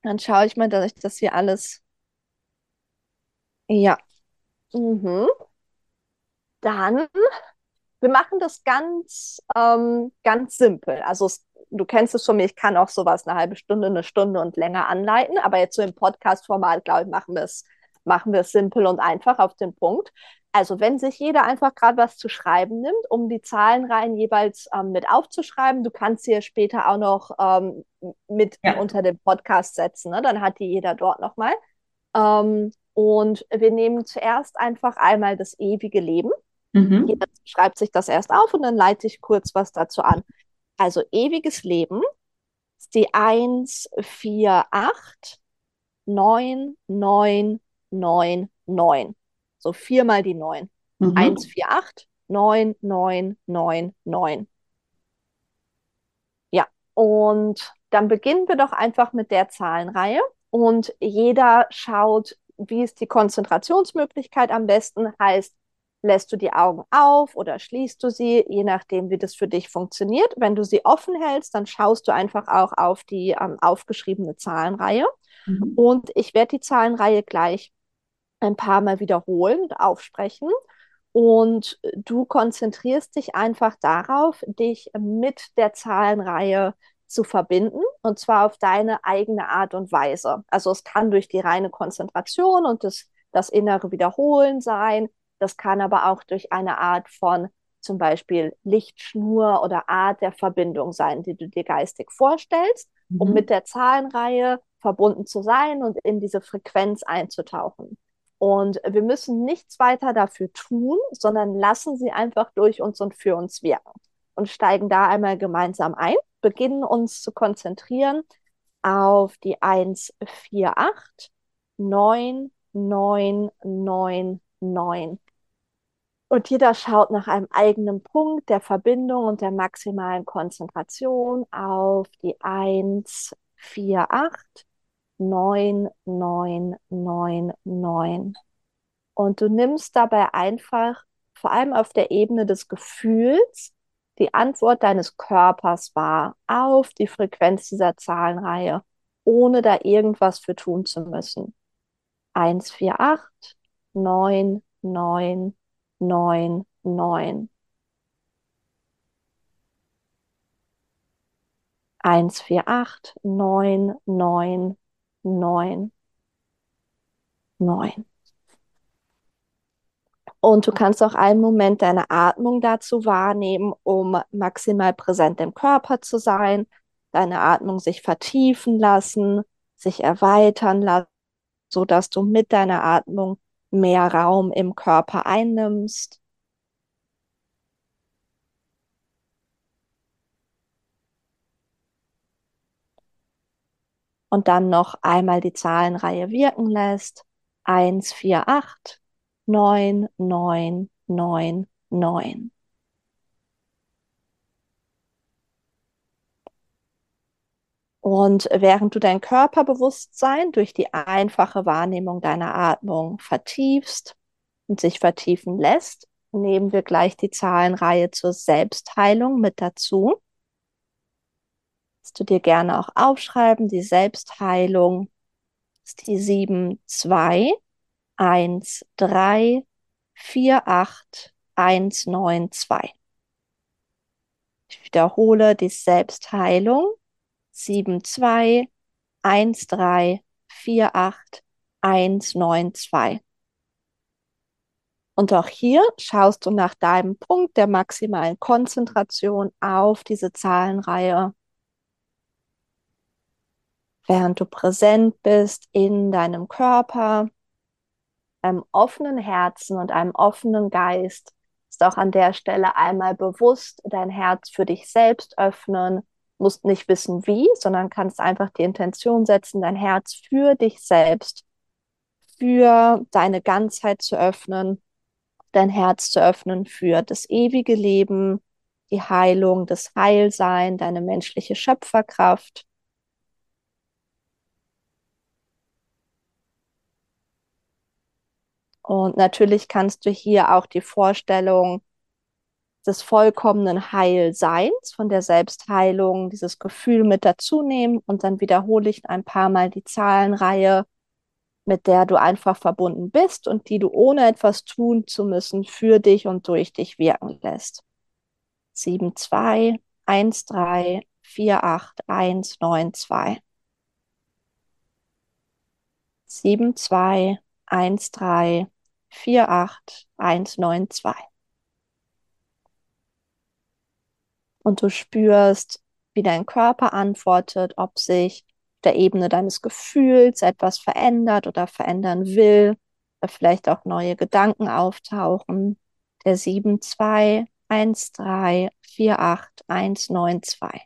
Dann schaue ich mal, dass ich das hier alles. Ja. Mhm. Dann, wir machen das ganz, ähm, ganz simpel. Also es du kennst es von mir, ich kann auch sowas eine halbe Stunde, eine Stunde und länger anleiten, aber jetzt so im Podcast-Format, glaube ich, machen wir es machen wir es simpel und einfach auf den Punkt. Also wenn sich jeder einfach gerade was zu schreiben nimmt, um die Zahlenreihen jeweils ähm, mit aufzuschreiben, du kannst sie ja später auch noch ähm, mit ja. unter dem Podcast setzen, ne? dann hat die jeder dort nochmal. Ähm, und wir nehmen zuerst einfach einmal das ewige Leben. Mhm. Jeder schreibt sich das erst auf und dann leite ich kurz was dazu an. Also ewiges Leben ist die 1, 4, 8, 9, 9, 9, 9. So viermal die 9. Mhm. 1, 4, 8, 9, 9, 9, 9. Ja, und dann beginnen wir doch einfach mit der Zahlenreihe und jeder schaut, wie ist die Konzentrationsmöglichkeit am besten, heißt, lässt du die Augen auf oder schließt du sie, je nachdem, wie das für dich funktioniert. Wenn du sie offen hältst, dann schaust du einfach auch auf die ähm, aufgeschriebene Zahlenreihe. Mhm. Und ich werde die Zahlenreihe gleich ein paar Mal wiederholen und aufsprechen. Und du konzentrierst dich einfach darauf, dich mit der Zahlenreihe zu verbinden und zwar auf deine eigene Art und Weise. Also es kann durch die reine Konzentration und das, das innere Wiederholen sein. Das kann aber auch durch eine Art von zum Beispiel Lichtschnur oder Art der Verbindung sein, die du dir geistig vorstellst, mhm. um mit der Zahlenreihe verbunden zu sein und in diese Frequenz einzutauchen. Und wir müssen nichts weiter dafür tun, sondern lassen sie einfach durch uns und für uns wirken. Und steigen da einmal gemeinsam ein, beginnen uns zu konzentrieren auf die 1, 4, 8, 9, 9, 9, 9. Und jeder schaut nach einem eigenen Punkt der Verbindung und der maximalen Konzentration auf die 1, 4, 8, 9, 9, 9, 9. Und du nimmst dabei einfach, vor allem auf der Ebene des Gefühls, die Antwort deines Körpers wahr auf die Frequenz dieser Zahlenreihe, ohne da irgendwas für tun zu müssen. 1, 4, 8, 9, 9, neun, neun. Eins, vier, acht, neun, neun, neun, neun. Und du kannst auch einen Moment deine Atmung dazu wahrnehmen, um maximal präsent im Körper zu sein, deine Atmung sich vertiefen lassen, sich erweitern lassen, sodass du mit deiner Atmung mehr Raum im Körper einnimmst. Und dann noch einmal die Zahlenreihe wirken lässt. 1, 4, 8, 9, 9, 9, 9. Und während du dein Körperbewusstsein durch die einfache Wahrnehmung deiner Atmung vertiefst und sich vertiefen lässt, nehmen wir gleich die Zahlenreihe zur Selbstheilung mit dazu. Kannst du dir gerne auch aufschreiben, die Selbstheilung ist die 7, 2, 1, 3, 4, 8, 1, 9, 2. Ich wiederhole die Selbstheilung sieben zwei eins drei vier acht eins neun zwei. Und auch hier schaust du nach deinem Punkt der maximalen Konzentration auf diese Zahlenreihe, während du präsent bist in deinem Körper, einem offenen Herzen und einem offenen Geist, ist auch an der Stelle einmal bewusst dein Herz für dich selbst öffnen, musst nicht wissen wie, sondern kannst einfach die Intention setzen, dein Herz für dich selbst, für deine Ganzheit zu öffnen, dein Herz zu öffnen für das ewige Leben, die Heilung, das Heilsein, deine menschliche Schöpferkraft. Und natürlich kannst du hier auch die Vorstellung des vollkommenen Heilseins, von der Selbstheilung, dieses Gefühl mit dazu nehmen und dann wiederhole ich ein paar Mal die Zahlenreihe, mit der du einfach verbunden bist und die du ohne etwas tun zu müssen für dich und durch dich wirken lässt. 7, 2, 1, 3, 4, 8, 1, 9, 2. 7, 2, 1, 3, 4, 8, 1, 9, 2. Und du spürst, wie dein Körper antwortet, ob sich der Ebene deines Gefühls etwas verändert oder verändern will, oder vielleicht auch neue Gedanken auftauchen. Der 7, 2, 1, 3, 4, 8, 1, 9, 2.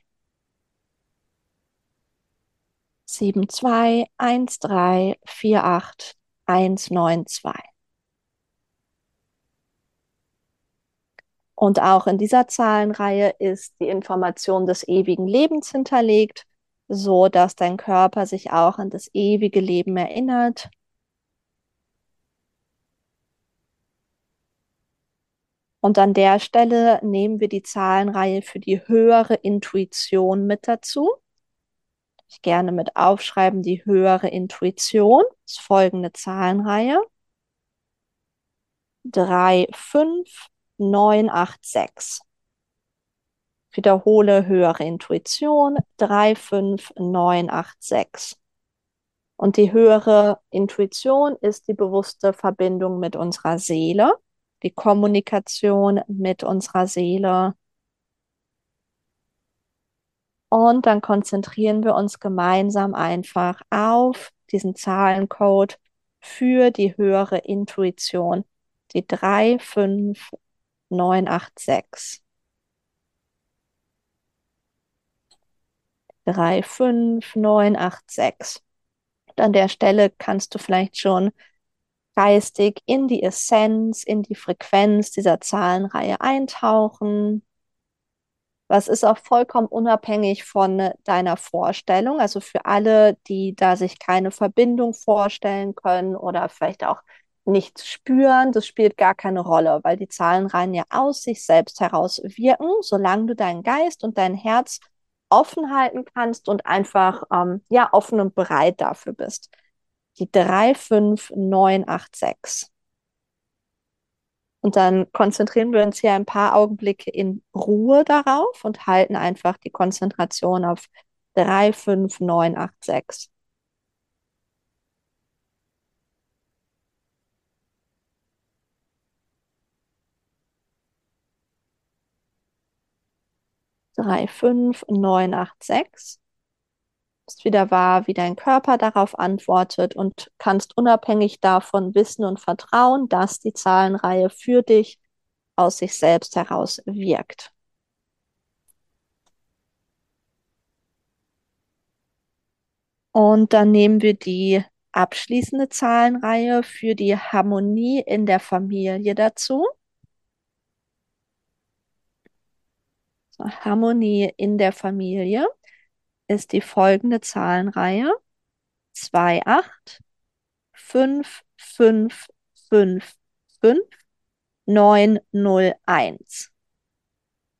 7, 2, 1, 3, 4, 8, 1, 9, 2. Und auch in dieser Zahlenreihe ist die Information des ewigen Lebens hinterlegt, so dass dein Körper sich auch an das ewige Leben erinnert. Und an der Stelle nehmen wir die Zahlenreihe für die höhere Intuition mit dazu. Ich gerne mit aufschreiben, die höhere Intuition ist folgende Zahlenreihe. 3, 5, 986. Wiederhole höhere Intuition 35986. Und die höhere Intuition ist die bewusste Verbindung mit unserer Seele, die Kommunikation mit unserer Seele. Und dann konzentrieren wir uns gemeinsam einfach auf diesen Zahlencode für die höhere Intuition. Die 3, 5, 986. 3, 5, 9, 8, 6. Und an der Stelle kannst du vielleicht schon geistig in die Essenz, in die Frequenz dieser Zahlenreihe eintauchen. Was ist auch vollkommen unabhängig von deiner Vorstellung. Also für alle, die da sich keine Verbindung vorstellen können oder vielleicht auch nichts spüren, das spielt gar keine Rolle, weil die Zahlenreihen ja aus sich selbst heraus wirken, solange du deinen Geist und dein Herz offen halten kannst und einfach ähm, ja offen und bereit dafür bist. Die 35986. Und dann konzentrieren wir uns hier ein paar Augenblicke in Ruhe darauf und halten einfach die Konzentration auf 35986. drei, fünf, neun, acht, sechs. Bist wieder wahr, wie dein Körper darauf antwortet und kannst unabhängig davon wissen und vertrauen, dass die Zahlenreihe für dich aus sich selbst heraus wirkt. Und dann nehmen wir die abschließende Zahlenreihe für die Harmonie in der Familie dazu. Harmonie in der Familie ist die folgende Zahlenreihe. 2, 8, 5, 5, 5, 5, 9, 0, 1.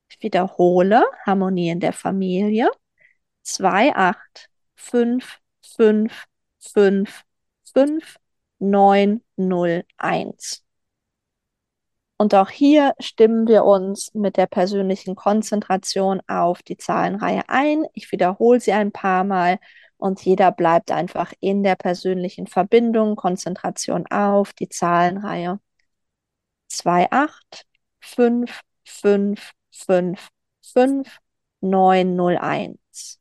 Ich wiederhole Harmonie in der Familie. 2, 8, 5, 5, 5, 5, 9, 0, 1. Und auch hier stimmen wir uns mit der persönlichen Konzentration auf die Zahlenreihe ein. Ich wiederhole sie ein paar Mal und jeder bleibt einfach in der persönlichen Verbindung, Konzentration auf die Zahlenreihe. 2, 8, 5, 5, 5, 5, 9, 0, 1.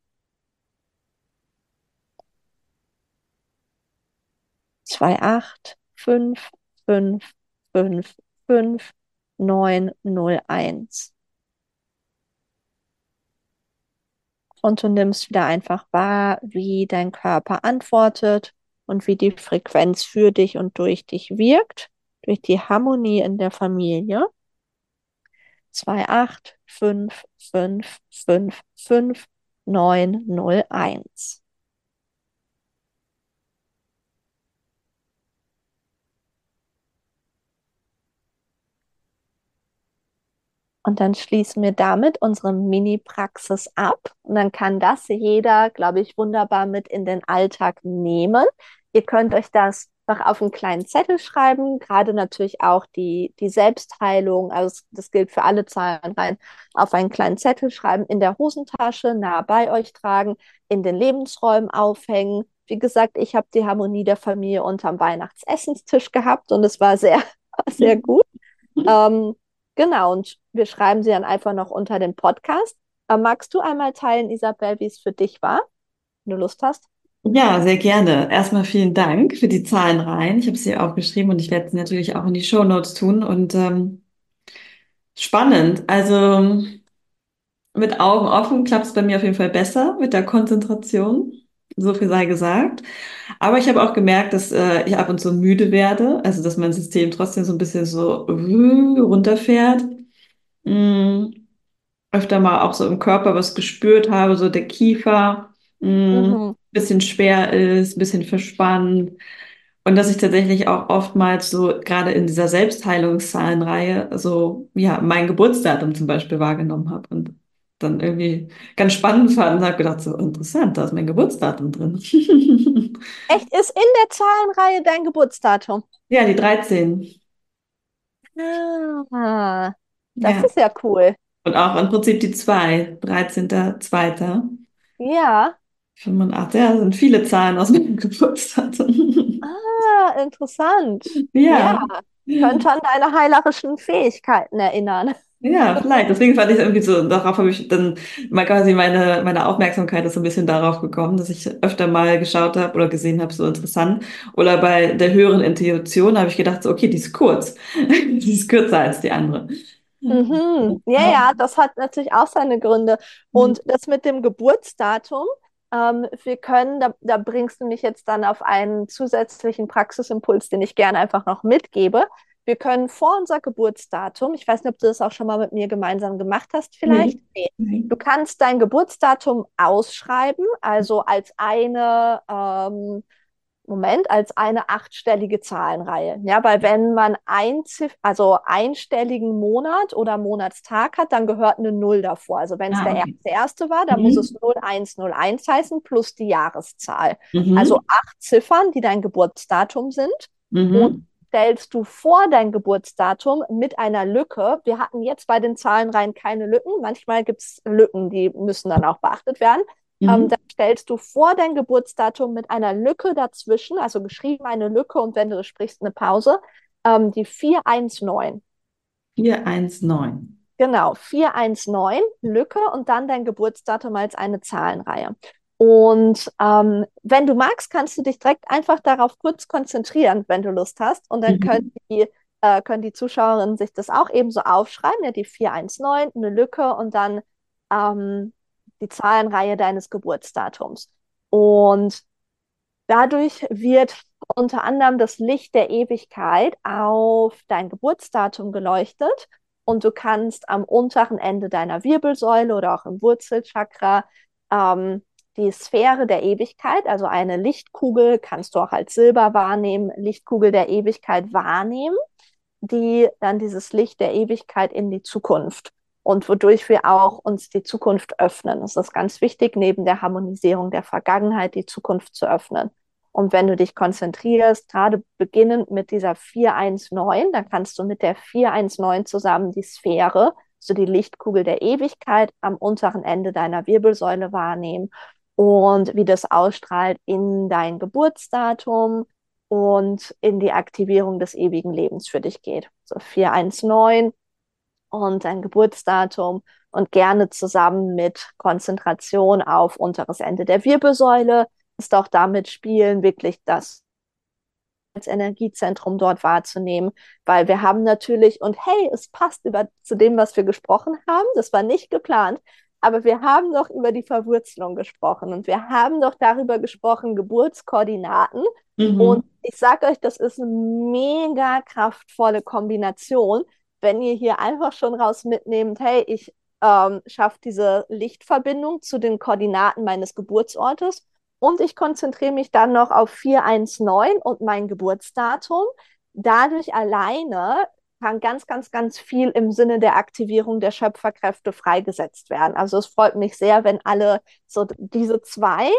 2, 8, 5, 5, 5, 5901. Und du nimmst wieder einfach wahr, wie dein Körper antwortet und wie die Frequenz für dich und durch dich wirkt, durch die Harmonie in der Familie. 2, 8, 5, 5, 5, 5, 9, 0, 1. Und dann schließen wir damit unsere Mini-Praxis ab. Und dann kann das jeder, glaube ich, wunderbar mit in den Alltag nehmen. Ihr könnt euch das noch auf einen kleinen Zettel schreiben, gerade natürlich auch die, die Selbstheilung, also das gilt für alle Zahlen rein, auf einen kleinen Zettel schreiben, in der Hosentasche, nah bei euch tragen, in den Lebensräumen aufhängen. Wie gesagt, ich habe die Harmonie der Familie unterm Weihnachtsessenstisch gehabt und es war sehr, sehr gut. Ähm, genau, und wir schreiben sie dann einfach noch unter den Podcast. Äh, magst du einmal teilen, Isabel, wie es für dich war, wenn du Lust hast? Ja, sehr gerne. Erstmal vielen Dank für die Zahlenreihen. Ich habe sie aufgeschrieben und ich werde sie natürlich auch in die Show Notes tun. Und ähm, spannend. Also mit Augen offen klappt es bei mir auf jeden Fall besser mit der Konzentration. So viel sei gesagt. Aber ich habe auch gemerkt, dass äh, ich ab und zu müde werde. Also dass mein System trotzdem so ein bisschen so äh, runterfährt. Mm, öfter mal auch so im Körper was gespürt habe, so der Kiefer. Mm, Mhm. bisschen schwer ist, bisschen verspannt. Und dass ich tatsächlich auch oftmals so gerade in dieser Selbstheilungszahlenreihe so, ja, mein Geburtsdatum zum Beispiel wahrgenommen habe und dann irgendwie ganz spannend fand und habe gedacht, so interessant, da ist mein Geburtsdatum drin. Echt, ist in der Zahlenreihe dein Geburtsdatum? Ja, die 13. Ah, das Ja. ist ja cool. Und auch im Prinzip die 2, 13.02. Ja. 85, ja, sind viele Zahlen aus meinem Geburtsdatum. Ah, interessant. Ja. Ja, könnte an deine heilerischen Fähigkeiten erinnern. Ja, vielleicht. Deswegen fand ich es irgendwie so, darauf habe ich dann mal quasi meine, meine Aufmerksamkeit ist so ein bisschen darauf gekommen, dass ich öfter mal geschaut habe oder gesehen habe, so interessant. Oder bei der höheren Intuition habe ich gedacht, so, okay, die ist kurz. Die ist kürzer als die andere. Mhm. Ja, ja, das hat natürlich auch seine Gründe. Und das mit dem Geburtsdatum, ähm, wir können, da, da bringst du mich jetzt dann auf einen zusätzlichen Praxisimpuls, den ich gerne einfach noch mitgebe. Wir können vor unser Geburtsdatum, ich weiß nicht, ob du das auch schon mal mit mir gemeinsam gemacht hast, vielleicht. Nee. Nee. Du kannst dein Geburtsdatum ausschreiben, also als eine, ähm, Moment, als eine achtstellige Zahlenreihe. Ja, weil wenn man ein, also einstelligen Monat oder Monatstag hat, dann gehört eine Null davor. Also wenn es Ah, der okay. erste, erste war, dann Mhm. muss es 0101 heißen plus die Jahreszahl. Mhm. Also acht Ziffern, die dein Geburtsdatum sind. Mhm. Und stellst du vor dein Geburtsdatum mit einer Lücke. Wir hatten jetzt bei den Zahlenreihen keine Lücken. Manchmal gibt es Lücken, die müssen dann auch beachtet werden. Mhm. Ähm, dann stellst du vor dein Geburtsdatum mit einer Lücke dazwischen, also geschrieben eine Lücke und wenn du sprichst, eine Pause, ähm, die 419. 419. Genau, 419, Lücke und dann dein Geburtsdatum als eine Zahlenreihe. Und ähm, wenn du magst, kannst du dich direkt einfach darauf kurz konzentrieren, wenn du Lust hast. Und dann Mhm. können die, äh, können die Zuschauerinnen sich das auch ebenso aufschreiben, ja, die 419, eine Lücke und dann ähm, die Zahlenreihe deines Geburtsdatums. Und dadurch wird unter anderem das Licht der Ewigkeit auf dein Geburtsdatum geleuchtet und du kannst am unteren Ende deiner Wirbelsäule oder auch im Wurzelchakra ähm, die Sphäre der Ewigkeit, also eine Lichtkugel, kannst du auch als Silber wahrnehmen, Lichtkugel der Ewigkeit wahrnehmen, die dann dieses Licht der Ewigkeit in die Zukunft und wodurch wir auch uns die Zukunft öffnen. Es ist ganz wichtig, neben der Harmonisierung der Vergangenheit die Zukunft zu öffnen. Und wenn du dich konzentrierst, gerade beginnend mit dieser 419, dann kannst du mit der 419 zusammen die Sphäre, so die Lichtkugel der Ewigkeit am unteren Ende deiner Wirbelsäule wahrnehmen und wie das ausstrahlt in dein Geburtsdatum und in die Aktivierung des ewigen Lebens für dich geht. So 419 und dein Geburtsdatum und gerne zusammen mit Konzentration auf unteres Ende der Wirbelsäule. Ist auch damit spielen, wirklich das als Energiezentrum dort wahrzunehmen, weil wir haben natürlich, und hey, es passt über, zu dem, was wir gesprochen haben, das war nicht geplant, aber wir haben doch über die Verwurzelung gesprochen und wir haben doch darüber gesprochen, Geburtskoordinaten. Mhm. Und ich sage euch, das ist eine mega kraftvolle Kombination, wenn ihr hier einfach schon raus mitnehmt, hey, ich ähm, schaffe diese Lichtverbindung zu den Koordinaten meines Geburtsortes und ich konzentriere mich dann noch auf 419 und mein Geburtsdatum. Dadurch alleine kann ganz, ganz, ganz viel im Sinne der Aktivierung der Schöpferkräfte freigesetzt werden. Also es freut mich sehr, wenn alle so diese zwei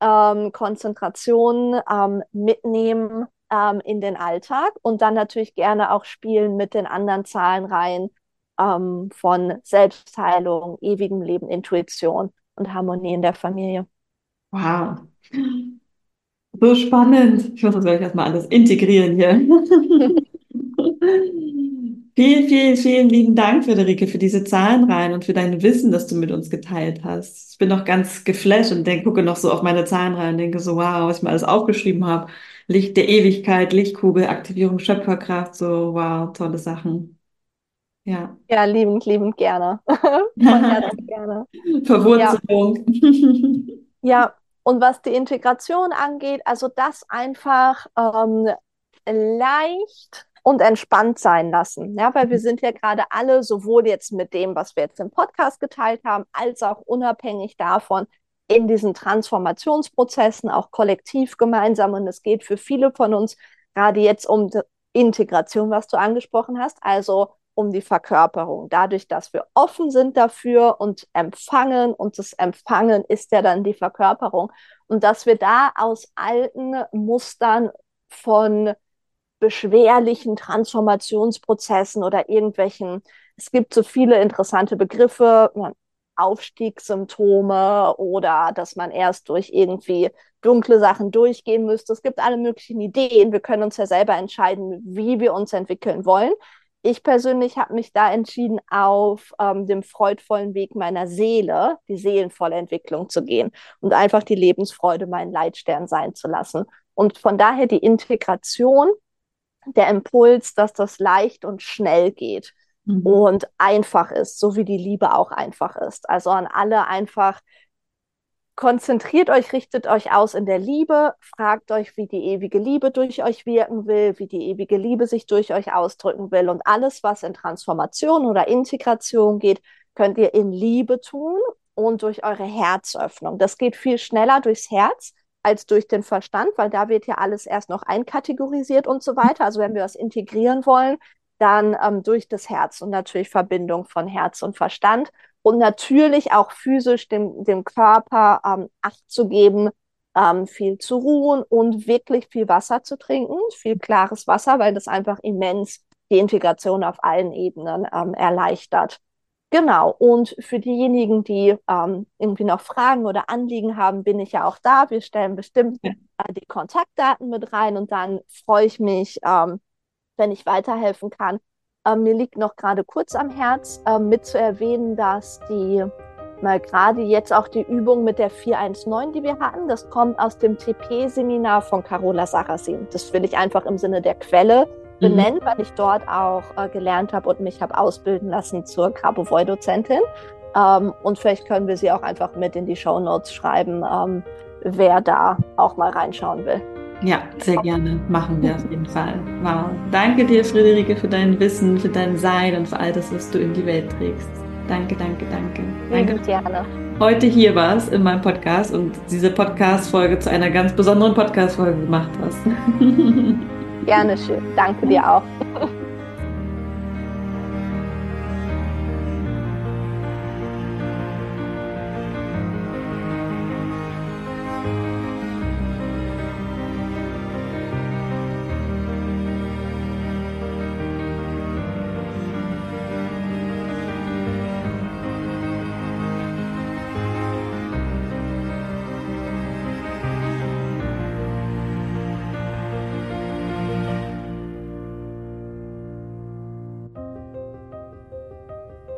ähm, Konzentrationen ähm, mitnehmen ähm, in den Alltag und dann natürlich gerne auch spielen mit den anderen Zahlenreihen ähm, von Selbstheilung, ewigem Leben, Intuition und Harmonie in der Familie. Wow. So spannend. Ich muss das gleich erstmal alles integrieren hier. Vielen, vielen, vielen lieben Dank, Friederike, für diese Zahlenreihen und für dein Wissen, das du mit uns geteilt hast. Ich bin noch ganz geflasht und denke, gucke noch so auf meine Zahlenreihen und denke so, wow, was ich mir alles aufgeschrieben habe. Licht der Ewigkeit, Lichtkugel, Aktivierung Schöpferkraft, so wow, tolle Sachen. Ja. Ja, liebend, liebend gerne. Von Herzen gerne. Verwurzelung. Ja. ja, und was die Integration angeht, also das einfach ähm, leicht und entspannt sein lassen. Ja, weil wir sind ja gerade alle, sowohl jetzt mit dem, was wir jetzt im Podcast geteilt haben, als auch unabhängig davon, in diesen Transformationsprozessen, auch kollektiv gemeinsam. Und es geht für viele von uns gerade jetzt um Integration, was du angesprochen hast, also um die Verkörperung. Dadurch, dass wir offen sind dafür und empfangen und das Empfangen ist ja dann die Verkörperung und dass wir da aus alten Mustern von beschwerlichen Transformationsprozessen oder irgendwelchen, es gibt so viele interessante Begriffe, Aufstiegssymptome oder dass man erst durch irgendwie dunkle Sachen durchgehen müsste. Es gibt alle möglichen Ideen. Wir können uns ja selber entscheiden, wie wir uns entwickeln wollen. Ich persönlich habe mich da entschieden, auf ähm, dem freudvollen Weg meiner Seele, die seelenvolle Entwicklung zu gehen und einfach die Lebensfreude meinen Leitstern sein zu lassen. Und von daher die Integration der Impuls, dass das leicht und schnell geht mhm. und einfach ist, so wie die Liebe auch einfach ist. Also an alle einfach konzentriert euch, richtet euch aus in der Liebe, fragt euch, wie die ewige Liebe durch euch wirken will, wie die ewige Liebe sich durch euch ausdrücken will und alles, was in Transformation oder Integration geht, könnt ihr in Liebe tun und durch eure Herzöffnung. Das geht viel schneller durchs Herz als durch den Verstand, weil da wird ja alles erst noch einkategorisiert und so weiter. Also wenn wir das integrieren wollen, dann ähm, durch das Herz und natürlich Verbindung von Herz und Verstand und natürlich auch physisch dem, dem Körper ähm, Acht zu geben, ähm, viel zu ruhen und wirklich viel Wasser zu trinken, viel klares Wasser, weil das einfach immens die Integration auf allen Ebenen ähm, erleichtert. Genau, und für diejenigen, die ähm, irgendwie noch Fragen oder Anliegen haben, bin ich ja auch da. Wir stellen bestimmt äh, die Kontaktdaten mit rein und dann freue ich mich, ähm, wenn ich weiterhelfen kann. Ähm, mir liegt noch gerade kurz am Herz, ähm, mit zu erwähnen, dass die mal gerade jetzt auch die Übung mit der 419, die wir hatten, das kommt aus dem TP-Seminar von Carola Sarrazin. Das will ich einfach im Sinne der Quelle benennen, mhm. weil ich dort auch äh, gelernt habe und mich habe ausbilden lassen zur Grabovoi-Dozentin. Ähm, und vielleicht können wir sie auch einfach mit in die Show Notes schreiben, ähm, wer da auch mal reinschauen will. Ja, sehr gerne. Machen wir auf jeden Fall. Wow. Danke dir, Friederike, für dein Wissen, für dein Sein und für all das, was du in die Welt trägst. Danke, danke, danke. Danke. Gerne. Heute hier warst in meinem Podcast und diese Podcast-Folge zu einer ganz besonderen Podcast-Folge gemacht hast. Gerne schön. Danke dir auch.